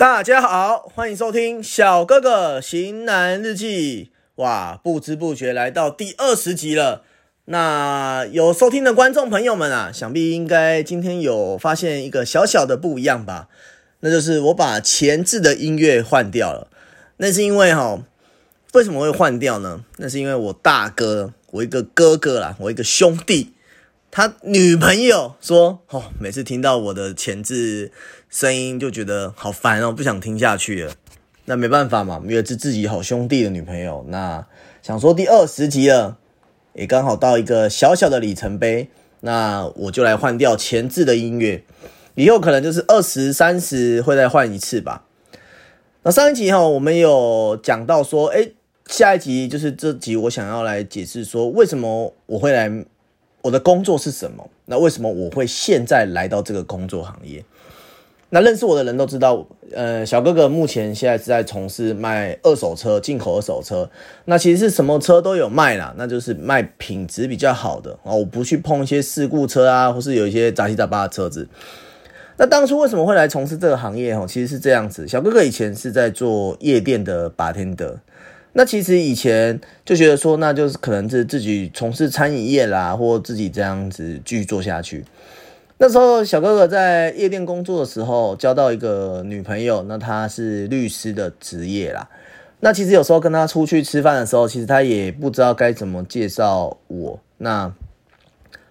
大家好，欢迎收听小哥哥型男日记。哇，不知不觉来到第二十集了。那有收听的观众朋友们啊，想必应该今天有发现一个小小的不一样吧？那就是我把前置的音乐换掉了。那是因为哈，为什么会换掉呢？那是因为我大哥，我一个哥哥啦，我一个兄弟。他女朋友说：“哦，每次听到我的前置声音就觉得好烦哦，不想听下去了。那没办法嘛，因为是自己好兄弟的女朋友。那想说第二十集了，也刚好到一个小小的里程碑。那我就来换掉前置的音乐，以后可能就是二十三十会再换一次吧。那上一集哈，我们有讲到说，哎，下一集就是这集，我想要来解释说，为什么我会来。”我的工作是什么？那为什么我会现在来到这个工作行业？那认识我的人都知道，呃，小哥哥目前现在是在从事卖二手车、进口二手车。那其实是什么车都有卖啦，那就是卖品质比较好的啊。我不去碰一些事故车啊，或是有一些杂七杂八的车子。那当初为什么会来从事这个行业？哈，其实是这样子。小哥哥以前是在做夜店的白天的。那其实以前就觉得说，那就是可能是自己从事餐饮业啦，或自己这样子继续做下去。那时候小哥哥在夜店工作的时候，交到一个女朋友，那她是律师的职业啦。那其实有时候跟他出去吃饭的时候，其实他也不知道该怎么介绍我。那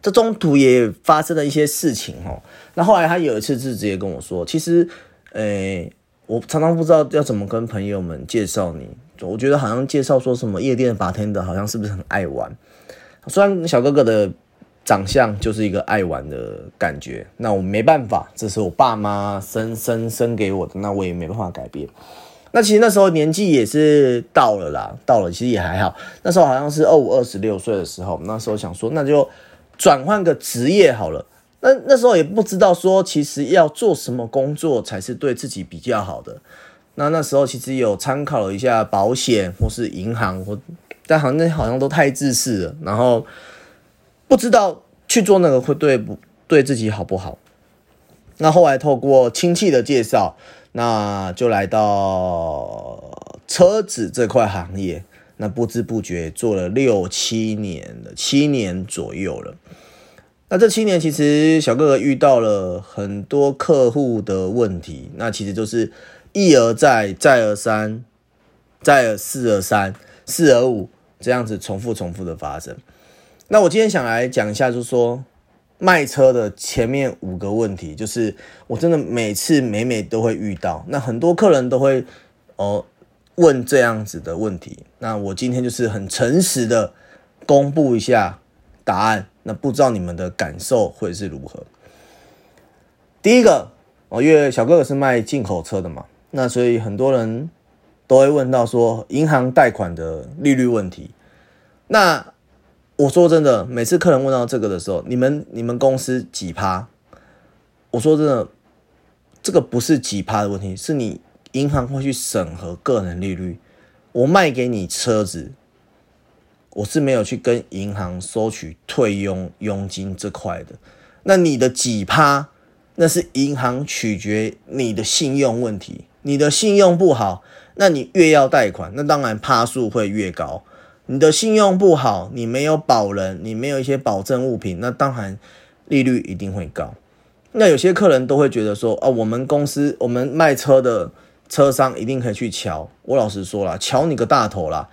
这中途也发生了一些事情哦。那后来他有一次是直接跟我说，其实，诶，我常常不知道要怎么跟朋友们介绍你。我觉得好像介绍说什么夜店的 bartender 好像是不是很爱玩？虽然小哥哥的长相就是一个爱玩的感觉，那我没办法，这是我爸妈生生生给我的，那我也没办法改变。那其实那时候年纪也是到了啦，到了其实也还好。那时候好像是二五二十六岁的时候，那时候想说那就转换个职业好了。那那时候也不知道说其实要做什么工作才是对自己比较好的。那那时候其实有参考了一下保险或是银行，或但好像好像都太自私了，然后不知道去做那个会对不对自己好不好。那后来透过亲戚的介绍，那就来到车子这块行业，那不知不觉做了六七年了，七年左右了。那这七年其实小哥哥遇到了很多客户的问题，那其实就是。一而再，再而三，再而四而三，四而五，这样子重复重复的发生。那我今天想来讲一下，就是说卖车的前面五个问题，就是我真的每次每每都会遇到。那很多客人都会哦问这样子的问题。那我今天就是很诚实的公布一下答案。那不知道你们的感受会是如何？第一个哦，因为小哥哥是卖进口车的嘛。那所以很多人都会问到说银行贷款的利率问题。那我说真的，每次客人问到这个的时候，你们你们公司几趴？我说真的，这个不是几趴的问题，是你银行会去审核个人利率。我卖给你车子，我是没有去跟银行收取退佣佣金这块的。那你的几趴，那是银行取决你的信用问题。你的信用不好，那你越要贷款，那当然趴数会越高。你的信用不好，你没有保人，你没有一些保证物品，那当然利率一定会高。那有些客人都会觉得说，哦，我们公司我们卖车的车商一定可以去瞧。我老实说了，瞧你个大头啦！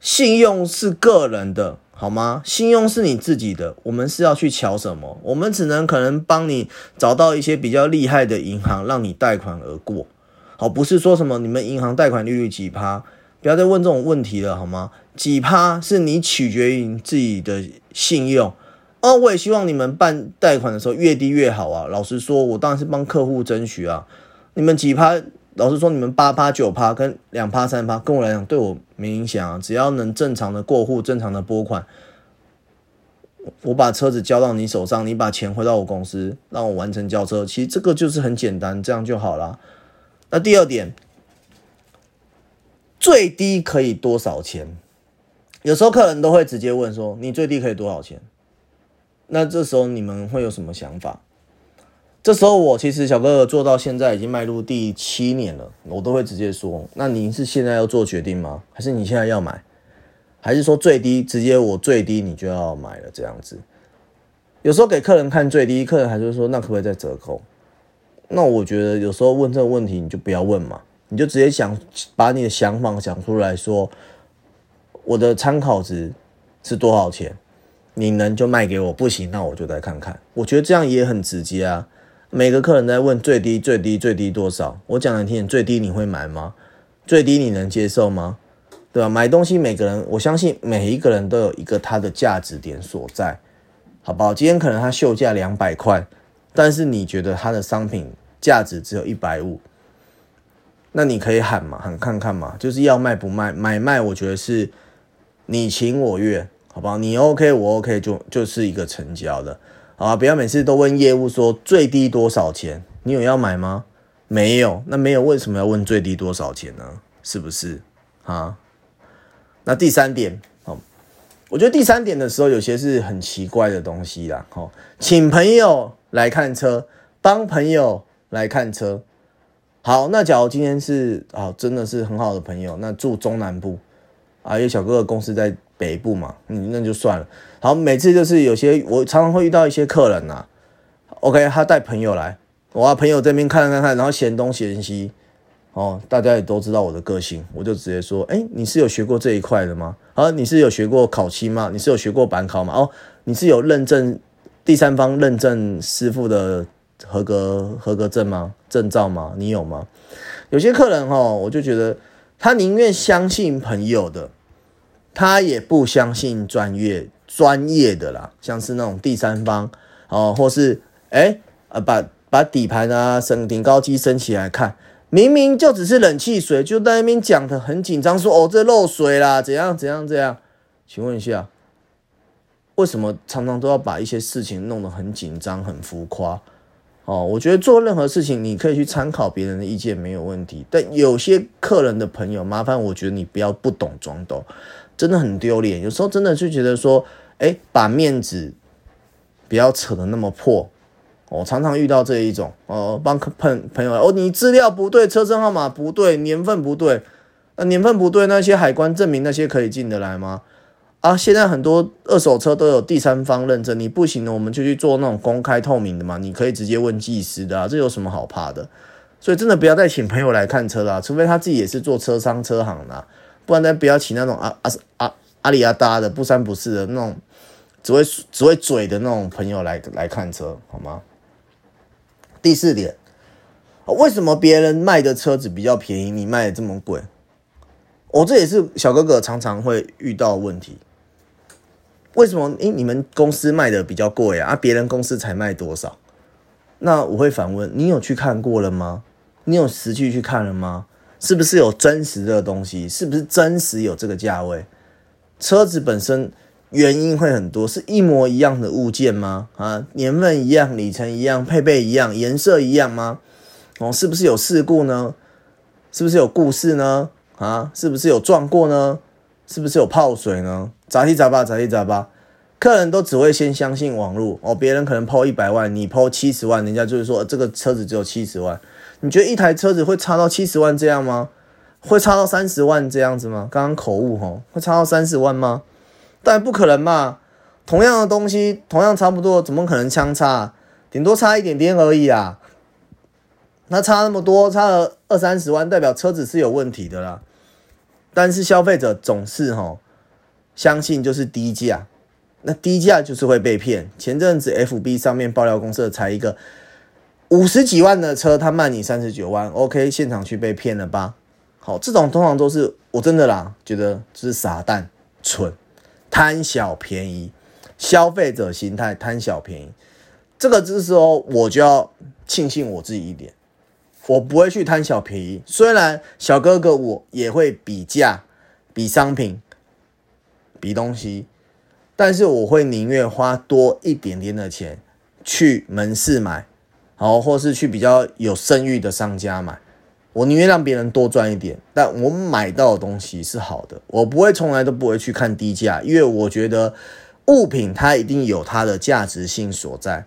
信用是个人的，好吗？信用是你自己的，我们是要去瞧什么？我们只能可能帮你找到一些比较厉害的银行，让你贷款而过。好，不是说什么你们银行贷款利率几趴，不要再问这种问题了，好吗？几趴是你取决于自己的信用。哦，我也希望你们办贷款的时候越低越好啊。老实说，我当然是帮客户争取啊。你们几趴，老实说，你们八趴九趴跟两趴三趴，跟我来讲对我没影响啊。只要能正常的过户、正常的拨款，我把车子交到你手上，你把钱回到我公司，让我完成交车。其实这个就是很简单，这样就好了。那第二点，最低可以多少钱？有时候客人都会直接问说：“你最低可以多少钱？”那这时候你们会有什么想法？这时候我其实小哥哥做到现在已经迈入第七年了，我都会直接说：那您是现在要做决定吗？还是你现在要买？还是说最低直接我最低你就要买了这样子？有时候给客人看最低，客人还是说那可不可以再折扣？那我觉得有时候问这个问题你就不要问嘛，你就直接想把你的想法讲出来说，我的参考值是多少钱？你能就卖给我，不行那我就再看看。我觉得这样也很直接啊。每个客人在问最低最低最低多少，我讲来听，最低你会买吗？最低你能接受吗？对吧？买东西每个人，我相信每一个人都有一个它的价值点所在，好不好？今天可能它秀价两百块，但是你觉得它的商品价值只有一百五，那你可以喊嘛，喊看看嘛，就是要卖不卖，买卖我觉得是你情我愿，好不好？你 OK 我 OK 就就是一个成交的。啊！不要每次都问业务说最低多少钱，你有要买吗？没有，那没有为什么要问最低多少钱呢？是不是啊？那第三点，哦，我觉得第三点的时候有些是很奇怪的东西啦。哦，请朋友来看车，帮朋友来看车。好，那假如今天是啊，真的是很好的朋友，那住中南部啊，因为小哥哥公司在。北部嘛，嗯，那就算了。好，每次就是有些我常常会遇到一些客人呐，OK，他带朋友来，我啊朋友这边看看看，然后嫌东嫌西，哦，大家也都知道我的个性，我就直接说，哎，你是有学过这一块的吗？啊，你是有学过烤漆吗？你是有学过板烤吗？哦，你是有认证第三方认证师傅的合格合格证吗？证照吗？你有吗？有些客人哦，我就觉得他宁愿相信朋友的。他也不相信专业专业的啦，像是那种第三方哦，或是哎呃把把底盘啊升顶高机升起来看，明明就只是冷气水，就在那边讲的很紧张，说哦这漏水啦，怎样怎样怎样？请问一下，为什么常常都要把一些事情弄得很紧张、很浮夸？哦，我觉得做任何事情你可以去参考别人的意见没有问题，但有些客人的朋友麻烦，我觉得你不要不懂装懂。真的很丢脸，有时候真的就觉得说，哎，把面子不要扯得那么破。我常常遇到这一种，哦，帮朋朋友，哦，你资料不对，车身号码不对，年份不对，那年份不对，那些海关证明那些可以进得来吗？啊，现在很多二手车都有第三方认证，你不行的，我们就去做那种公开透明的嘛，你可以直接问技师的啊，这有什么好怕的？所以真的不要再请朋友来看车了，除非他自己也是做车商车行的。不然呢，不要请那种阿阿阿阿里阿达的不三不四的那种，只会只会嘴的那种朋友来来看车，好吗？第四点，为什么别人卖的车子比较便宜，你卖的这么贵？我这也是小哥哥常常会遇到问题。为什么？诶，你们公司卖的比较贵啊，别人公司才卖多少？那我会反问：你有去看过了吗？你有实际去看了吗？是不是有真实的东西？是不是真实有这个价位？车子本身原因会很多，是一模一样的物件吗？啊，年份一样，里程一样，配备一样，颜色一样吗？哦，是不是有事故呢？是不是有故事呢？啊，是不是有撞过呢？是不是有泡水呢？杂七杂八，杂七杂八，客人都只会先相信网络哦，别人可能抛一百万，你抛七十万，人家就是说这个车子只有七十万。你觉得一台车子会差到七十万这样吗？会差到三十万这样子吗？刚刚口误吼，会差到三十万吗？当然不可能嘛！同样的东西，同样差不多，怎么可能相差？顶多差一点点而已啊！那差那么多，差了二三十万，代表车子是有问题的啦。但是消费者总是吼相信就是低价，那低价就是会被骗。前阵子 FB 上面爆料公司才一个。五十几万的车，他卖你三十九万，OK，现场去被骗了吧？好，这种通常都是我真的啦，觉得是傻蛋、蠢、贪小便宜，消费者心态贪小便宜。这个之时候，我就要庆幸我自己一点，我不会去贪小便宜。虽然小哥哥我也会比价、比商品、比东西，但是我会宁愿花多一点点的钱去门市买。好，或是去比较有声誉的商家买，我宁愿让别人多赚一点，但我买到的东西是好的，我不会从来都不会去看低价，因为我觉得物品它一定有它的价值性所在。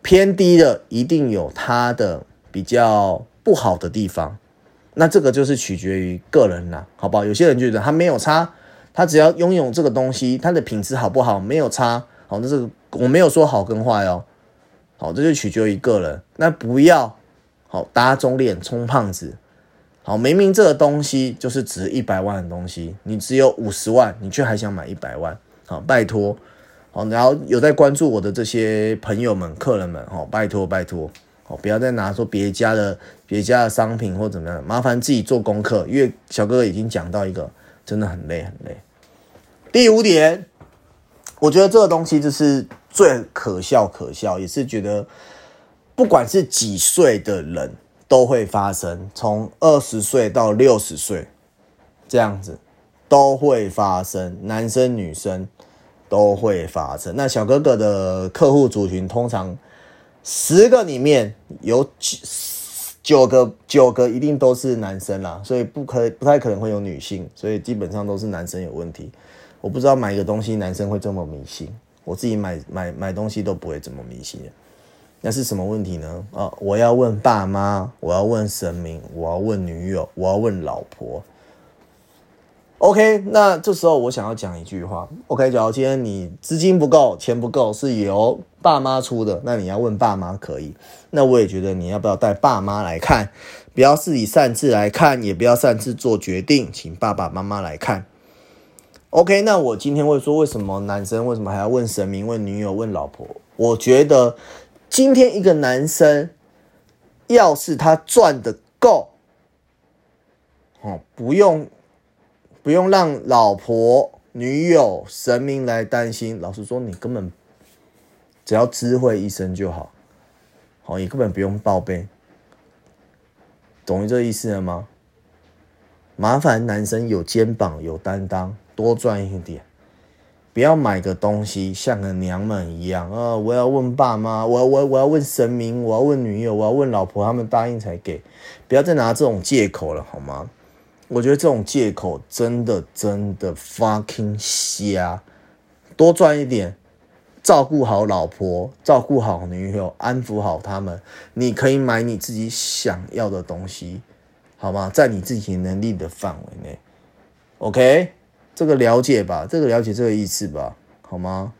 偏低的一定有它的比较不好的地方，那这个就是取决于个人啦，好不好？有些人觉得它没有差，他只要拥有这个东西，它的品质好不好没有差，好，那是我没有说好跟坏哦，好，这就取决于个人，那不要好打肿脸充胖子。好，明明这个东西就是值一百万的东西，你只有五十万，你却还想买一百万？好，拜托，好，然后有在关注我的这些朋友们、客人们，好，拜托拜托，好，不要再拿说别家的、别家的商品或怎么样，麻烦自己做功课，因为小哥哥已经讲到一个真的很累很累。第五点，我觉得这个东西就是最可笑可笑，也是觉得不管是几岁的人。都会发生，从二十岁到六十岁，这样子都会发生，男生女生都会发生。那小哥哥的客户族群通常十个里面有九九个九个一定都是男生啦，所以不可不太可能会有女性，所以基本上都是男生有问题。我不知道买一个东西男生会这么迷信，我自己买买买东西都不会这么迷信。那是什么问题呢？啊，我要问爸妈，我要问神明，我要问女友，我要问老婆。OK，那这时候我想要讲一句话。OK，假如今天你资金不够，钱不够，是由爸妈出的，那你要问爸妈可以。那我也觉得你要不要带爸妈来看？不要自己擅自来看，也不要擅自做决定，请爸爸妈妈来看。OK，那我今天会说，为什么男生为什么还要问神明、问女友、问老婆？我觉得。今天一个男生，要是他赚的够，哦，不用不用让老婆、女友、神明来担心。老实说，你根本只要知会一声就好，好，你根本不用报备，懂这意思了吗？麻烦男生有肩膀、有担当，多赚一点。不要买个东西像个娘们一样啊！我要问爸妈，我要我我要问神明，我要问女友，我要问老婆，他们答应才给。不要再拿这种借口了，好吗？我觉得这种借口真的真的 fucking 瞎。多赚一点，照顾好老婆，照顾好女友，安抚好他们，你可以买你自己想要的东西，好吗？在你自己能力的范围内，OK。这个了解吧，这个了解这个意思吧，好吗？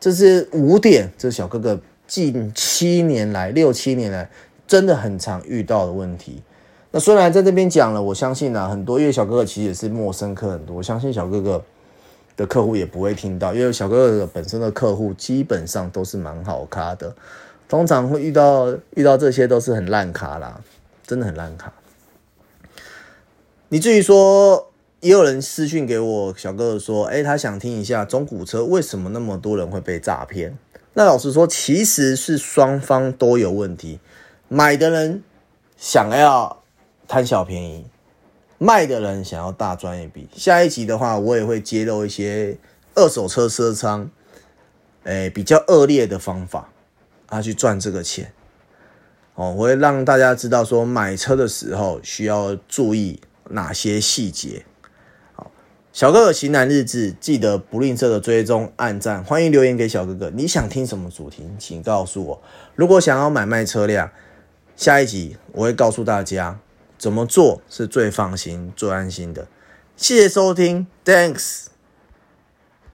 这是五点，这小哥哥近七年来、六七年来真的很常遇到的问题。那虽然在这边讲了，我相信啊，很多因为小哥哥其实也是陌生客很多，我相信小哥哥的客户也不会听到，因为小哥哥本身的客户基本上都是蛮好咖的，通常会遇到遇到这些都是很烂卡啦，真的很烂卡。你至于说。也有人私讯给我小哥哥说：“哎，他想听一下中古车为什么那么多人会被诈骗？”那老实说，其实是双方都有问题。买的人想要贪小便宜，卖的人想要大赚一笔。下一集的话，我也会揭露一些二手车车商，哎，比较恶劣的方法啊，去赚这个钱。哦，我会让大家知道说，买车的时候需要注意哪些细节。好小哥哥型男日志，记得不吝啬的追踪、按赞，欢迎留言给小哥哥。你想听什么主题，请告诉我。如果想要买卖车辆，下一集我会告诉大家怎么做是最放心、最安心的。谢谢收听，Thanks。